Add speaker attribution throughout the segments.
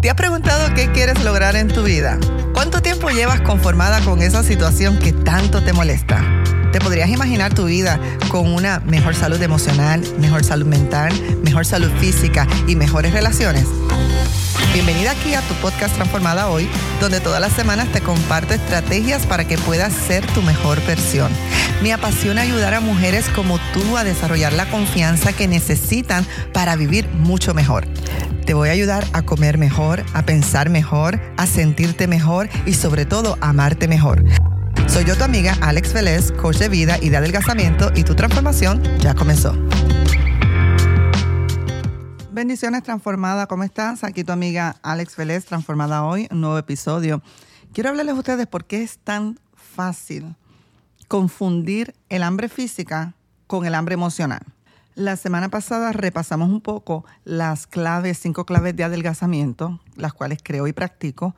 Speaker 1: ¿Te has preguntado qué quieres lograr en tu vida? ¿Cuánto tiempo llevas conformada con esa situación que tanto te molesta? ¿Te podrías imaginar tu vida con una mejor salud emocional, mejor salud mental, mejor salud física y mejores relaciones? Bienvenida aquí a tu podcast Transformada Hoy, donde todas las semanas te comparto estrategias para que puedas ser tu mejor versión. Me apasiona ayudar a mujeres como tú a desarrollar la confianza que necesitan para vivir mucho mejor. Te voy a ayudar a comer mejor, a pensar mejor, a sentirte mejor y sobre todo a amarte mejor. Soy yo tu amiga Alex Vélez, coach de vida y de adelgazamiento y tu transformación ya comenzó. Bendiciones transformada, ¿cómo estás? Aquí tu amiga Alex Vélez, transformada hoy, un nuevo episodio. Quiero hablarles a ustedes por qué es tan fácil confundir el hambre física con el hambre emocional. La semana pasada repasamos un poco las claves, cinco claves de adelgazamiento, las cuales creo y practico.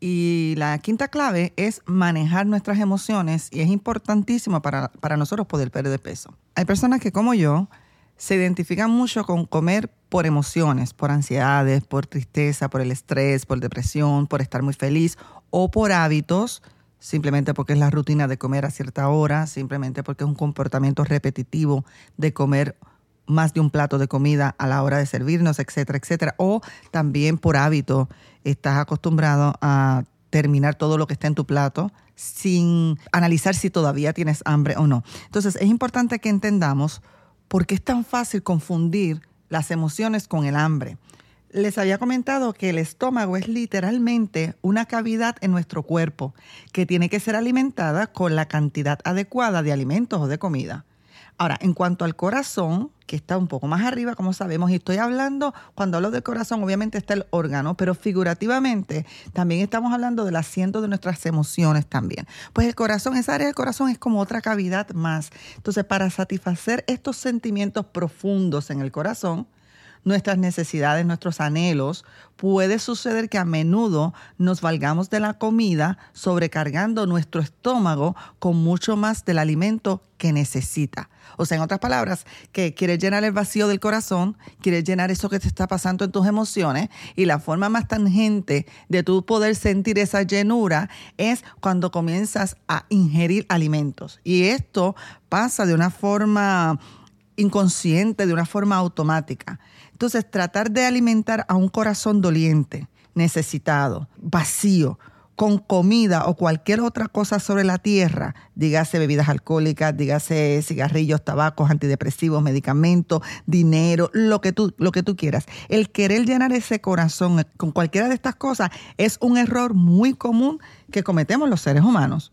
Speaker 1: Y la quinta clave es manejar nuestras emociones y es importantísimo para, para nosotros poder perder peso. Hay personas que como yo se identifican mucho con comer por emociones, por ansiedades, por tristeza, por el estrés, por depresión, por estar muy feliz o por hábitos simplemente porque es la rutina de comer a cierta hora, simplemente porque es un comportamiento repetitivo de comer más de un plato de comida a la hora de servirnos, etcétera, etcétera. O también por hábito estás acostumbrado a terminar todo lo que está en tu plato sin analizar si todavía tienes hambre o no. Entonces es importante que entendamos por qué es tan fácil confundir las emociones con el hambre. Les había comentado que el estómago es literalmente una cavidad en nuestro cuerpo que tiene que ser alimentada con la cantidad adecuada de alimentos o de comida. Ahora, en cuanto al corazón, que está un poco más arriba, como sabemos, y estoy hablando, cuando hablo del corazón, obviamente está el órgano, pero figurativamente también estamos hablando del asiento de nuestras emociones también. Pues el corazón, esa área del corazón es como otra cavidad más. Entonces, para satisfacer estos sentimientos profundos en el corazón, nuestras necesidades, nuestros anhelos, puede suceder que a menudo nos valgamos de la comida sobrecargando nuestro estómago con mucho más del alimento que necesita. O sea, en otras palabras, que quieres llenar el vacío del corazón, quieres llenar eso que te está pasando en tus emociones y la forma más tangente de tú poder sentir esa llenura es cuando comienzas a ingerir alimentos. Y esto pasa de una forma inconsciente, de una forma automática. Entonces, tratar de alimentar a un corazón doliente, necesitado, vacío, con comida o cualquier otra cosa sobre la tierra, dígase bebidas alcohólicas, dígase cigarrillos, tabacos, antidepresivos, medicamentos, dinero, lo que tú, lo que tú quieras. El querer llenar ese corazón con cualquiera de estas cosas es un error muy común que cometemos los seres humanos.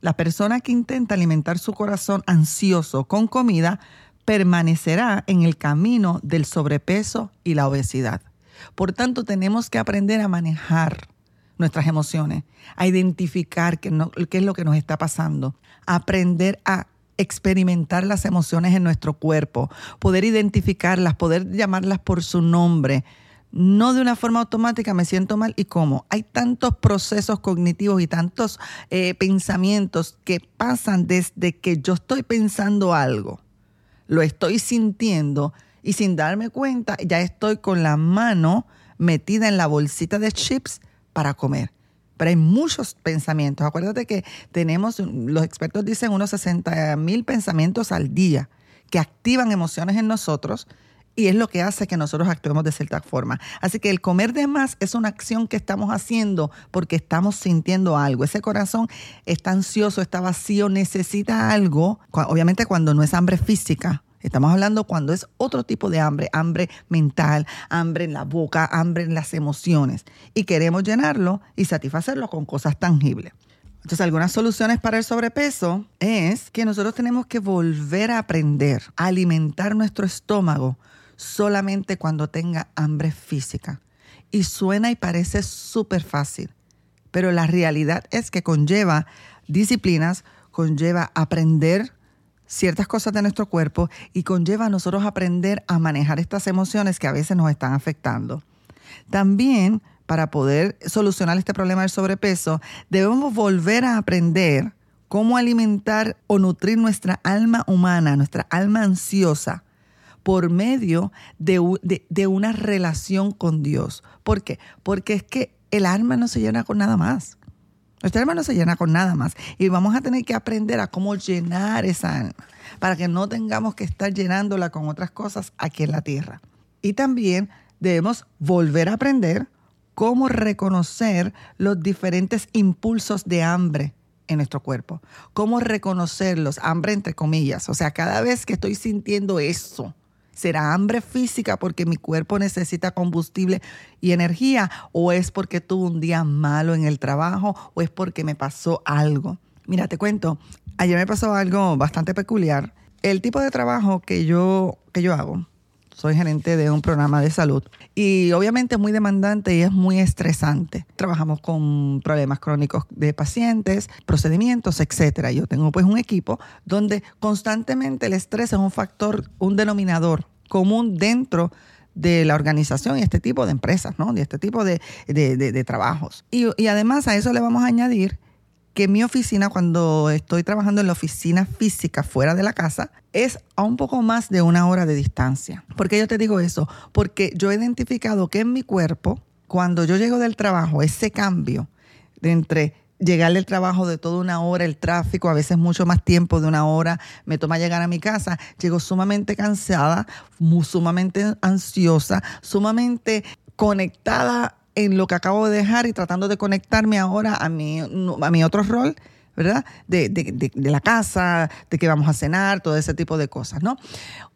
Speaker 1: La persona que intenta alimentar su corazón ansioso con comida permanecerá en el camino del sobrepeso y la obesidad. Por tanto, tenemos que aprender a manejar nuestras emociones, a identificar qué, es lo que nos está pasando, aprender a experimentar las emociones en nuestro cuerpo, poder identificarlas, poder llamarlas por su nombre, no de una forma automática me siento mal y cómo. Hay tantos procesos cognitivos y tantos eh, pensamientos que pasan desde que yo estoy pensando algo lo estoy sintiendo y sin darme cuenta ya estoy con la mano metida en la bolsita de chips para comer. Pero hay muchos pensamientos. Acuérdate que tenemos, los expertos dicen unos 60 mil pensamientos al día que activan emociones en nosotros y es lo que hace que nosotros actuemos de cierta forma. Así que el comer de más es una acción que estamos haciendo porque estamos sintiendo algo. Ese corazón está ansioso, está vacío, necesita algo. Obviamente cuando no es hambre física, Estamos hablando cuando es otro tipo de hambre, hambre mental, hambre en la boca, hambre en las emociones. Y queremos llenarlo y satisfacerlo con cosas tangibles. Entonces, algunas soluciones para el sobrepeso es que nosotros tenemos que volver a aprender a alimentar nuestro estómago solamente cuando tenga hambre física. Y suena y parece súper fácil, pero la realidad es que conlleva disciplinas, conlleva aprender ciertas cosas de nuestro cuerpo y conlleva a nosotros aprender a manejar estas emociones que a veces nos están afectando. También, para poder solucionar este problema del sobrepeso, debemos volver a aprender cómo alimentar o nutrir nuestra alma humana, nuestra alma ansiosa, por medio de, una relación con Dios, ¿Por qué? Porque es que el alma no se llena con nada más. Nuestra alma no se llena con nada más. Y vamos a tener que aprender a cómo llenar esa alma para que no tengamos que estar llenándola con otras cosas aquí en la tierra. Y también debemos volver a aprender cómo reconocer los diferentes impulsos de hambre en nuestro cuerpo. Cómo reconocerlos, hambre entre comillas. O sea, cada vez que estoy sintiendo eso, ¿será hambre física porque mi cuerpo necesita combustible y energía? ¿O es porque tuve un día malo en el trabajo? ¿O es porque me pasó algo? Mira, te cuento, ayer me pasó algo bastante peculiar. El tipo de trabajo que yo, que yo hago soy gerente de un programa de salud y obviamente es muy demandante y es muy estresante. Trabajamos con problemas crónicos de pacientes, procedimientos, etcétera. Yo tengo pues un equipo donde constantemente el estrés es un factor, un denominador común dentro de la organización y este tipo de empresas, ¿no? De este tipo de, trabajos. Y, y además a eso le vamos a añadir que mi oficina, cuando estoy trabajando en la oficina física fuera de la casa, es a un poco más de una hora de distancia. ¿Por qué yo te digo eso? Porque yo he identificado que en mi cuerpo, cuando yo llego del trabajo, ese cambio de entre llegar del trabajo de toda una hora, el tráfico, a veces mucho más tiempo de una hora, me toma llegar a mi casa, llego sumamente cansada, sumamente ansiosa, sumamente conectada lo que acabo de dejar y tratando de conectarme ahora a mi, a mi otro rol, ¿verdad? De, de, de, la casa, de que vamos a cenar, todo ese tipo de cosas, ¿no?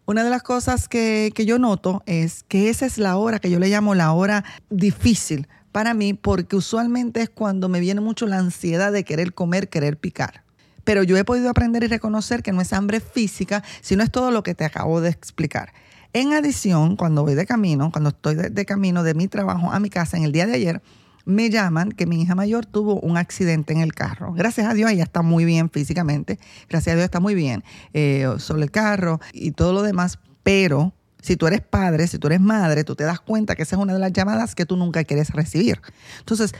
Speaker 1: Una de las cosas que, que yo noto es que esa es la hora que yo le llamo la hora difícil para mí, porque usualmente es cuando me viene mucho la ansiedad de querer comer, querer picar. Pero yo he podido aprender y reconocer que no es hambre física, sino es todo lo que te acabo de explicar. En adición, cuando voy de camino, cuando estoy de, camino de mi trabajo a mi casa en el día de ayer, me llaman que mi hija mayor tuvo un accidente en el carro. Gracias a Dios ella está muy bien físicamente, gracias a Dios está muy bien eh, sobre el carro y todo lo demás, pero si tú eres padre, si tú eres madre, tú te das cuenta que esa es una de las llamadas que tú nunca quieres recibir. Entonces,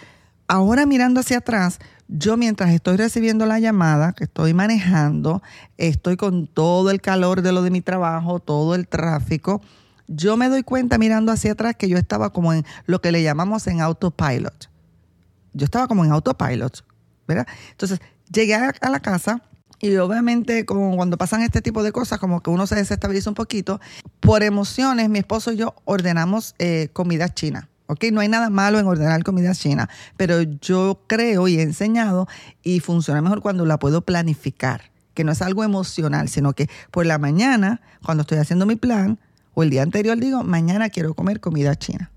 Speaker 1: ahora mirando hacia atrás, yo mientras estoy recibiendo la llamada, que estoy manejando, estoy con todo el calor de lo de mi trabajo, todo el tráfico, yo me doy cuenta mirando hacia atrás que yo estaba como en lo que le llamamos en autopilot. Yo estaba como en autopilot, ¿verdad? Entonces, llegué a la casa y obviamente como cuando pasan este tipo de cosas, como que uno se desestabiliza un poquito, por emociones, mi esposo y yo ordenamos eh, comida china ¿ok? No hay nada malo en ordenar comida china, pero yo creo y he enseñado y funciona mejor cuando la puedo planificar, que no es algo emocional, sino que por la mañana, cuando estoy haciendo mi plan, o el día anterior digo, mañana quiero comer comida china,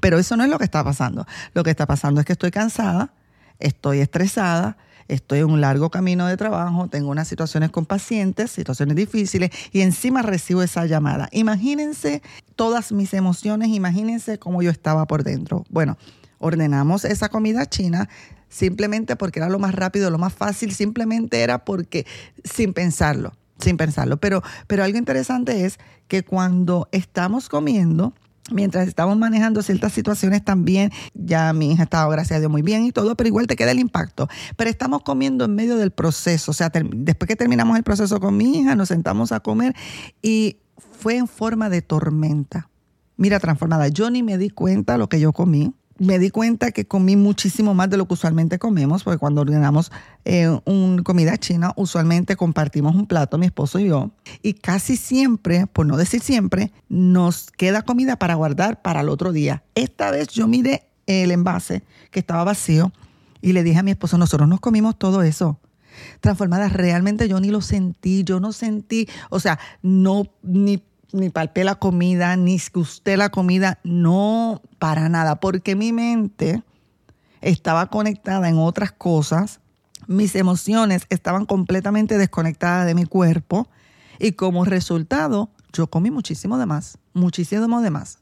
Speaker 1: Pero eso no es lo que está pasando. Lo que está pasando es que estoy cansada, estoy estresada, estoy en un largo camino de trabajo, tengo unas situaciones con pacientes, situaciones difíciles, y encima recibo esa llamada. Imagínense todas mis emociones, imagínense cómo yo estaba por dentro. Bueno, ordenamos esa comida china simplemente porque era lo más rápido, lo más fácil, simplemente era porque sin pensarlo, sin pensarlo. Pero, pero algo interesante es que cuando estamos comiendo, mientras estamos manejando ciertas situaciones también, ya mi hija estaba, gracias a Dios, muy bien y todo, pero igual te queda el impacto. Pero estamos comiendo en medio del proceso, o sea, después que terminamos el proceso con mi hija, nos sentamos a comer y fue en forma de tormenta. Mira, transformada, yo ni me di cuenta lo que yo comí me di cuenta que comí muchísimo más de lo que usualmente comemos, porque cuando ordenamos eh, una comida china, usualmente compartimos un plato, mi esposo y yo, y casi siempre, por no decir siempre, nos queda comida para guardar para el otro día. Esta vez yo miré el envase que estaba vacío y le dije a mi esposo, nosotros nos comimos todo eso. Transformada, realmente yo ni lo sentí, yo no sentí, o sea, no, ni ni palpé la comida, ni gusté la comida, no para nada, porque mi mente estaba conectada en otras cosas, mis emociones estaban completamente desconectadas de mi cuerpo y como resultado yo comí muchísimo de más, muchísimo de más.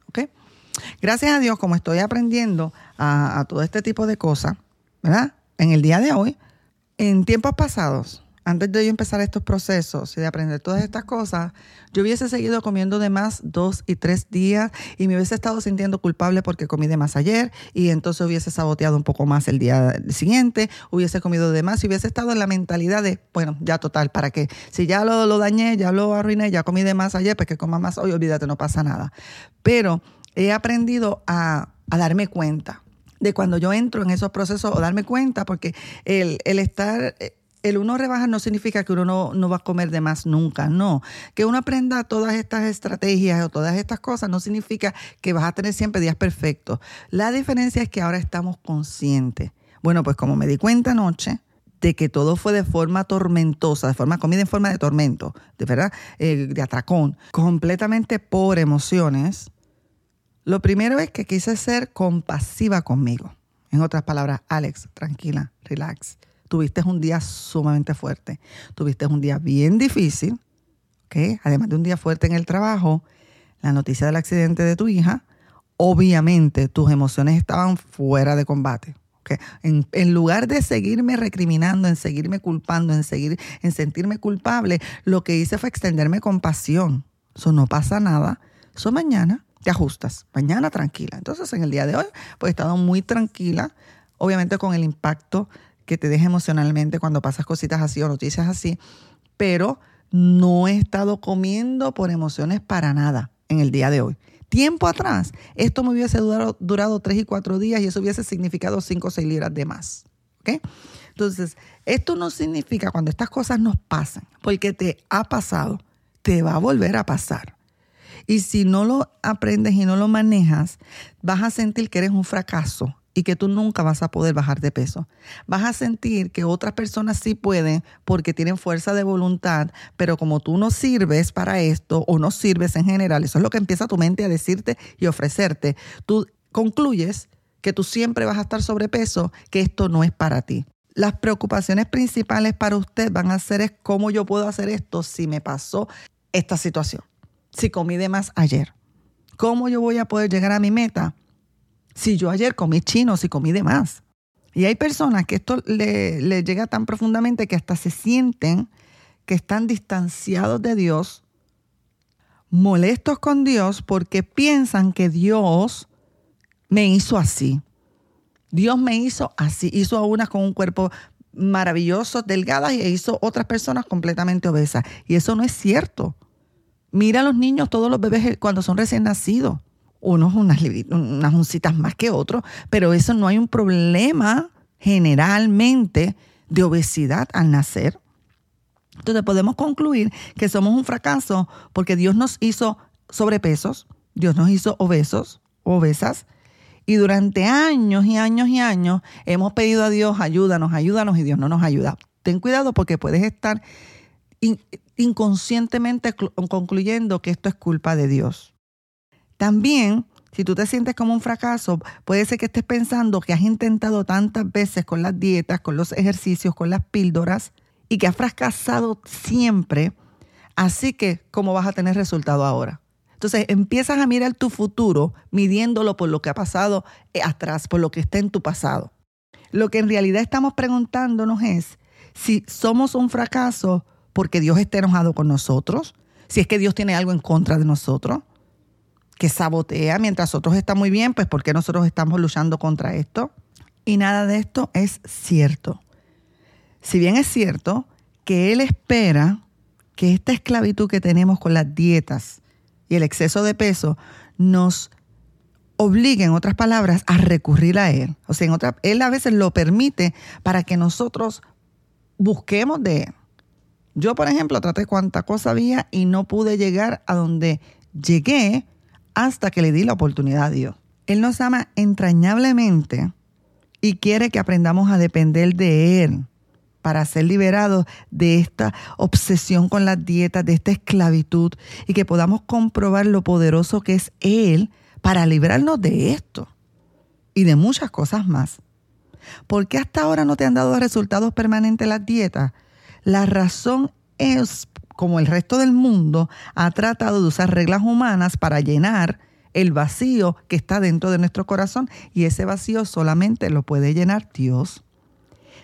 Speaker 1: Gracias a Dios, como estoy aprendiendo a, a todo este tipo de cosas, ¿verdad? En el día de hoy, en tiempos pasados, antes de yo empezar estos procesos y de aprender todas estas cosas, yo hubiese seguido comiendo de más dos y tres días y me hubiese estado sintiendo culpable porque comí de más ayer y entonces hubiese saboteado un poco más el día siguiente, hubiese comido de más y hubiese estado en la mentalidad de, bueno, ya total, ¿para qué? Si ya lo, lo dañé, ya lo arruiné, ya comí de más ayer, pues que coma más hoy, olvídate, no pasa nada. Pero he aprendido a a darme cuenta de cuando yo entro en esos procesos o darme cuenta, porque el, el estar el uno rebaja no significa que uno no, va a comer de más nunca, no. Que uno aprenda todas estas estrategias o todas estas cosas no significa que vas a tener siempre días perfectos. La diferencia es que ahora estamos conscientes. Bueno, pues como me di cuenta anoche de que todo fue de forma tormentosa, de forma comida en forma de tormento, de verdad, eh, de atracón, completamente por emociones, lo primero es que quise ser compasiva conmigo. En otras palabras, Alex, tranquila, relax tuviste un día sumamente fuerte, tuviste un día bien difícil, ¿ok? Además de un día fuerte en el trabajo, la noticia del accidente de tu hija, obviamente tus emociones estaban fuera de combate. ¿okay? En, en, lugar de seguirme recriminando, en seguirme culpando, en seguir, en sentirme culpable, lo que hice fue extenderme compasión. Eso no pasa nada. Eso mañana te ajustas. Mañana tranquila. Entonces, en el día de hoy, pues he estado muy tranquila, obviamente con el impacto que te deje emocionalmente cuando pasas cositas así o noticias así, pero no he estado comiendo por emociones para nada en el día de hoy. Tiempo atrás, esto me hubiese durado, tres y cuatro días y eso hubiese significado cinco o seis libras de más. ¿ok? Entonces, esto no significa cuando estas cosas nos pasan, porque te ha pasado, te va a volver a pasar. Y si no lo aprendes y no lo manejas, vas a sentir que eres un fracaso y que tú nunca vas a poder bajar de peso. Vas a sentir que otras personas sí pueden porque tienen fuerza de voluntad, pero como tú no sirves para esto o no sirves en general, eso es lo que empieza tu mente a decirte y ofrecerte, tú concluyes que tú siempre vas a estar sobrepeso, que esto no es para ti. Las preocupaciones principales para usted van a ser es cómo yo puedo hacer esto si me pasó esta situación, si comí de más ayer. ¿Cómo yo voy a poder llegar a mi meta? Si yo ayer comí chino, si comí de más. Y hay personas que esto le, le llega tan profundamente que hasta se sienten que están distanciados de Dios, molestos con Dios porque piensan que Dios me hizo así. Dios me hizo así, hizo a unas con un cuerpo maravilloso, delgadas, y hizo otras personas completamente obesas. Y eso no es cierto. Mira a los niños, todos los bebés cuando son recién nacidos unos unas, unas uncitas más que otros, pero eso no hay un problema generalmente de obesidad al nacer. Entonces podemos concluir que somos un fracaso porque Dios nos hizo sobrepesos, Dios nos hizo obesos, obesas, y durante años y años y años hemos pedido a Dios, ayúdanos, ayúdanos, y Dios no nos ayuda. Ten cuidado porque puedes estar inconscientemente concluyendo que esto es culpa de Dios. También, si tú te sientes como un fracaso, puede ser que estés pensando que has intentado tantas veces con las dietas, con los ejercicios, con las píldoras y que has fracasado siempre. Así que, ¿cómo vas a tener resultado ahora? Entonces empiezas a mirar tu futuro midiéndolo por lo que ha pasado eh, atrás, por lo que está en tu pasado. Lo que en realidad estamos preguntándonos es si somos un fracaso porque Dios está enojado con nosotros, si es que Dios tiene algo en contra de nosotros, que sabotea mientras otros están muy bien, pues ¿por qué nosotros estamos luchando contra esto? Y nada de esto es cierto. Si bien es cierto que Él espera que esta esclavitud que tenemos con las dietas y el exceso de peso nos obligue, en otras palabras, a recurrir a Él. O sea, en otra, Él a veces lo permite para que nosotros busquemos de Él. Yo, por ejemplo, traté cuánta cosa había y no pude llegar a donde llegué hasta que le di la oportunidad a Dios. Él nos ama entrañablemente y quiere que aprendamos a depender de Él para ser liberados de esta obsesión con las dietas, de esta esclavitud y que podamos comprobar lo poderoso que es Él para librarnos de esto y de muchas cosas más. ¿Por qué hasta ahora no te han dado resultados permanentes las dietas? La razón es como el resto del mundo, ha tratado de usar reglas humanas para llenar el vacío que está dentro de nuestro corazón y ese vacío solamente lo puede llenar Dios.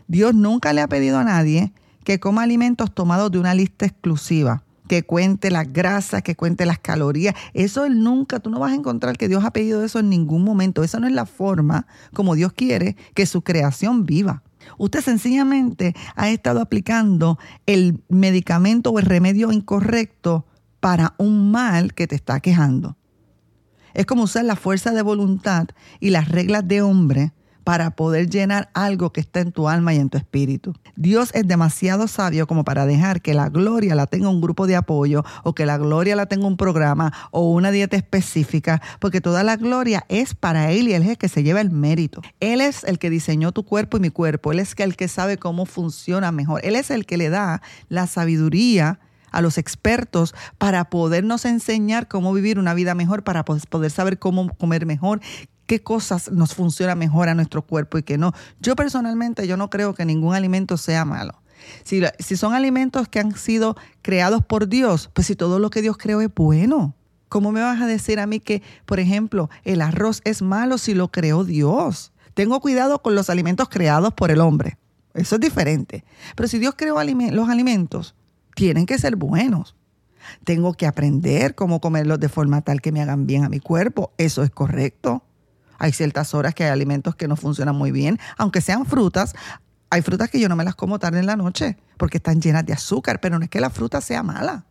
Speaker 1: Dios nunca le ha pedido a nadie que coma alimentos tomados de una lista exclusiva, que cuente las grasas, que cuente las calorías. Eso él nunca, tú no vas a encontrar que Dios ha pedido eso en ningún momento. Esa no es la forma como Dios quiere que su creación viva. Usted sencillamente ha estado aplicando el medicamento o el remedio incorrecto para un mal que te está quejando. Es como usar la fuerza de voluntad y las reglas de hombre para poder llenar algo que está en tu alma y en tu espíritu. Dios es demasiado sabio como para dejar que la gloria la tenga un grupo de apoyo o que la gloria la tenga un programa o una dieta específica, porque toda la gloria es para Él y Él es el que se lleva el mérito. Él es el que diseñó tu cuerpo y mi cuerpo. Él es el que sabe cómo funciona mejor. Él es el que le da la sabiduría a los expertos para podernos enseñar cómo vivir una vida mejor, para poder saber cómo comer mejor, qué cosas nos funciona mejor a nuestro cuerpo y qué no. Yo personalmente yo no creo que ningún alimento sea malo. Si, si son alimentos que han sido creados por Dios, pues si todo lo que Dios creó es bueno. ¿Cómo me vas a decir a mí que, por ejemplo, el arroz es malo si lo creó Dios? Tengo cuidado con los alimentos creados por el hombre. Eso es diferente. Pero si Dios creó los alimentos, tienen que ser buenos. Tengo que aprender cómo comerlos de forma tal que me hagan bien a mi cuerpo. Eso es correcto. Hay ciertas horas que hay alimentos que no funcionan muy bien, aunque sean frutas. Hay frutas que yo no me las como tarde en la noche porque están llenas de azúcar, pero no es que la fruta sea mala.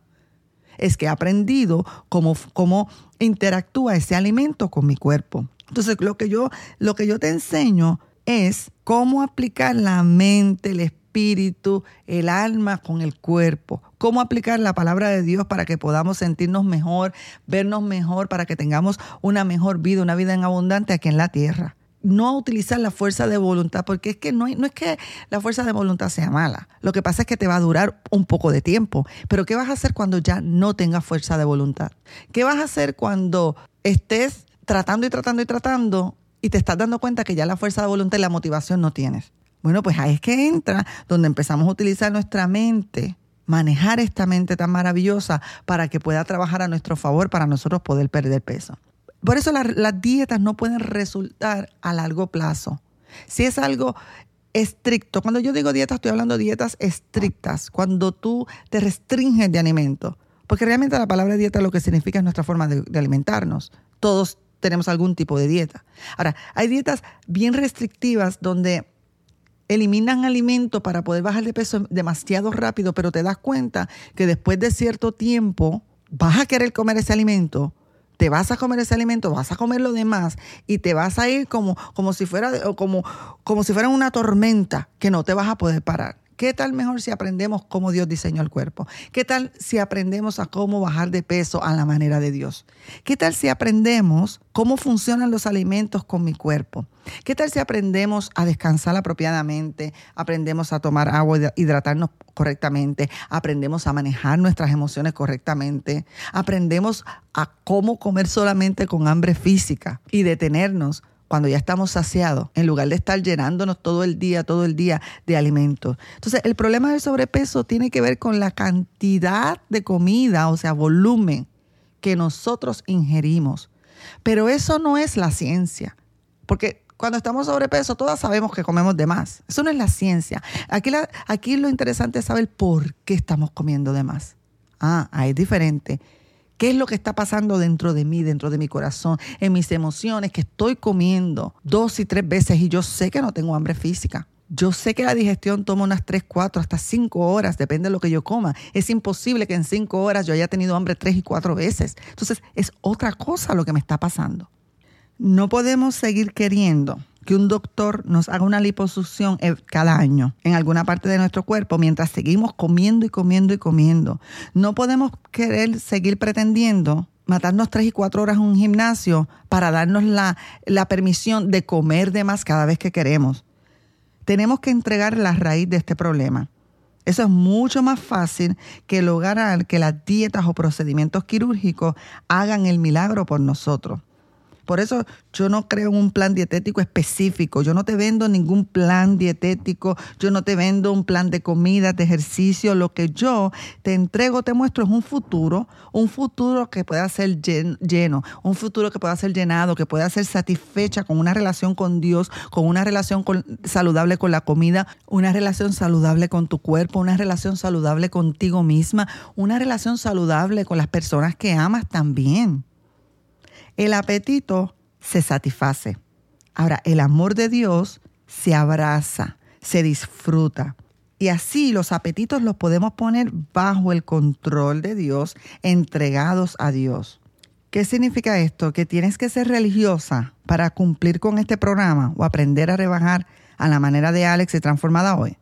Speaker 1: Es que he aprendido cómo, cómo interactúa ese alimento con mi cuerpo. Entonces, lo que yo, lo que yo te enseño es cómo aplicar la mente, el espíritu, el alma con el cuerpo. Cómo aplicar la palabra de Dios para que podamos sentirnos mejor, vernos mejor, para que tengamos una mejor vida, una vida en abundante aquí en la tierra. No utilizar la fuerza de voluntad, porque es que no, no es que la fuerza de voluntad sea mala. Lo que pasa es que te va a durar un poco de tiempo. Pero ¿qué vas a hacer cuando ya no tengas fuerza de voluntad? ¿Qué vas a hacer cuando estés tratando y tratando y tratando y te estás dando cuenta que ya la fuerza de voluntad y la motivación no tienes? Bueno, pues ahí es que entra donde empezamos a utilizar nuestra mente, manejar esta mente tan maravillosa para que pueda trabajar a nuestro favor para nosotros poder perder peso. Por eso las dietas no pueden resultar a largo plazo. Si es algo estricto, cuando yo digo dieta estoy hablando de dietas estrictas, cuando tú te restringes de alimento, porque realmente la palabra dieta lo que significa es nuestra forma de, de alimentarnos. Todos tenemos algún tipo de dieta. Ahora, hay dietas bien restrictivas donde eliminan alimento para poder bajar de peso demasiado rápido, pero te das cuenta que después de cierto tiempo vas a querer comer ese alimento, te vas a comer ese alimento, vas a comer lo demás y te vas a ir como, como, si, fuera, como, como si fuera una tormenta que no te vas a poder parar. ¿Qué tal mejor si aprendemos cómo Dios diseñó el cuerpo? ¿Qué tal si aprendemos a cómo bajar de peso a la manera de Dios? ¿Qué tal si aprendemos cómo funcionan los alimentos con mi cuerpo? ¿Qué tal si aprendemos a descansar apropiadamente? Aprendemos a tomar agua hidratarnos correctamente. Aprendemos a manejar nuestras emociones correctamente. Aprendemos a cómo comer solamente con hambre física y detenernos cuando ya estamos saciados, en lugar de estar llenándonos todo el día, todo el día de alimentos. Entonces, el problema del sobrepeso tiene que ver con la cantidad de comida, o sea, volumen que nosotros ingerimos. Pero eso no es la ciencia, porque cuando estamos sobrepeso, todas sabemos que comemos de más. Eso no es la ciencia. Aquí, aquí lo interesante es saber por qué estamos comiendo de más. Ah, ahí es diferente. ¿Qué es lo que está pasando dentro de mí, dentro de mi corazón, en mis emociones, que estoy comiendo dos y tres veces y yo sé que no tengo hambre física? Yo sé que la digestión toma unas tres, cuatro, hasta cinco horas, depende de lo que yo coma. Es imposible que en cinco horas yo haya tenido hambre tres y cuatro veces. Entonces es otra cosa lo que me está pasando. No podemos seguir queriendo que un doctor nos haga una liposucción eh, cada año en alguna parte de nuestro cuerpo mientras seguimos comiendo y comiendo y comiendo. No podemos querer seguir pretendiendo matarnos tres y cuatro horas en un gimnasio para darnos la, la permisión de comer de más cada vez que queremos. Tenemos que entregar la raíz de este problema. Eso es mucho más fácil que lograr que las dietas o procedimientos quirúrgicos hagan el milagro por nosotros. Por eso yo no creo en un plan dietético específico. Yo no te vendo ningún plan dietético. Yo no te vendo un plan de comida, de ejercicio. Lo que yo te entrego, te muestro es un futuro, un futuro que pueda ser lleno, un futuro que pueda ser llenado, que pueda ser satisfecha con una relación con Dios, con una relación saludable con la comida, una relación saludable con tu cuerpo, una relación saludable contigo misma, una relación saludable con las personas que amas también el apetito se satisface. Ahora, el amor de Dios se abraza, se disfruta. Y así los apetitos los podemos poner bajo el control de Dios, entregados a Dios. ¿Qué significa esto? Que tienes que ser religiosa para cumplir con este programa o aprender a rebajar a la manera de Alex y transformada hoy.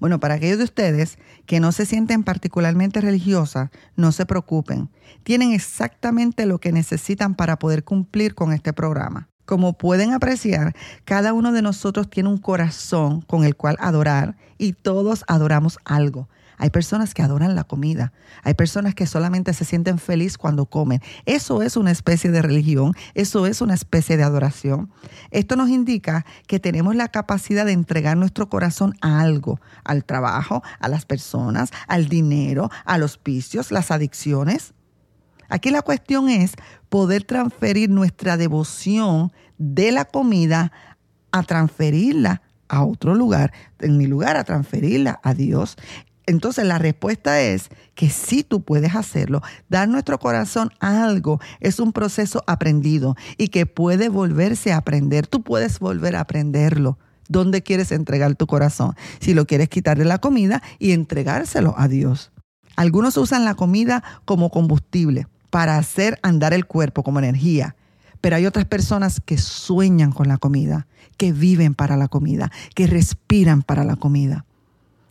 Speaker 1: Bueno, para aquellos de ustedes que no se sienten particularmente religiosas, no se preocupen. Tienen exactamente lo que necesitan para poder cumplir con este programa. Como pueden apreciar, cada uno de nosotros tiene un corazón con el cual adorar y todos adoramos algo. Hay personas que adoran la comida. Hay personas que solamente se sienten felices cuando comen. Eso es una especie de religión. Eso es una especie de adoración. Esto nos indica que tenemos la capacidad de entregar nuestro corazón a algo, al trabajo, a las personas, al dinero, a los vicios, las adicciones. Aquí la cuestión es poder transferir nuestra devoción de la comida a transferirla a otro lugar, en mi lugar a transferirla a Dios. Entonces la respuesta es que sí tú puedes hacerlo. Dar nuestro corazón a algo es un proceso aprendido y que puede volverse a aprender. Tú puedes volver a aprenderlo. ¿Dónde quieres entregar tu corazón? Si lo quieres quitar de la comida y entregárselo a Dios. Algunos usan la comida como combustible para hacer andar el cuerpo como energía. Pero hay otras personas que sueñan con la comida, que viven para la comida, que respiran para la comida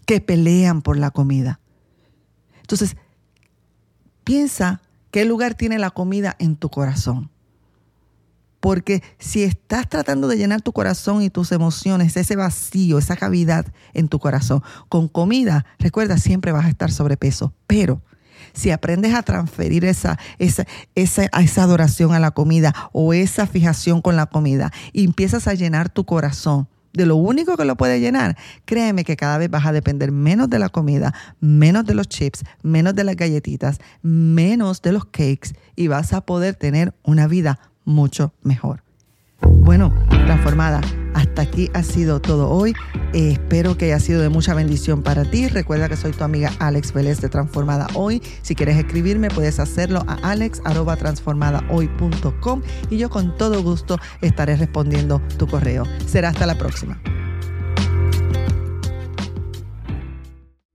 Speaker 1: que pelean por la comida. Entonces, piensa qué lugar tiene la comida en tu corazón. Porque si estás tratando de llenar tu corazón y tus emociones, ese vacío, esa cavidad en tu corazón, con comida, recuerda, siempre vas a estar sobrepeso. Pero si aprendes a transferir esa, esa, esa, esa adoración a la comida o esa fijación con la comida y empiezas a llenar tu corazón de lo único que lo puede llenar, créeme que cada vez vas a depender menos de la comida, menos de los chips, menos de las galletitas, menos de los cakes y vas a poder tener una vida mucho mejor. Bueno, transformada. Hasta aquí ha sido todo hoy. Eh, espero que haya sido de mucha bendición para ti. Recuerda que soy tu amiga Alex Vélez de Transformada Hoy. Si quieres escribirme, puedes hacerlo a alex.transformadahoy.com y yo con todo gusto estaré respondiendo tu correo. Será hasta la próxima.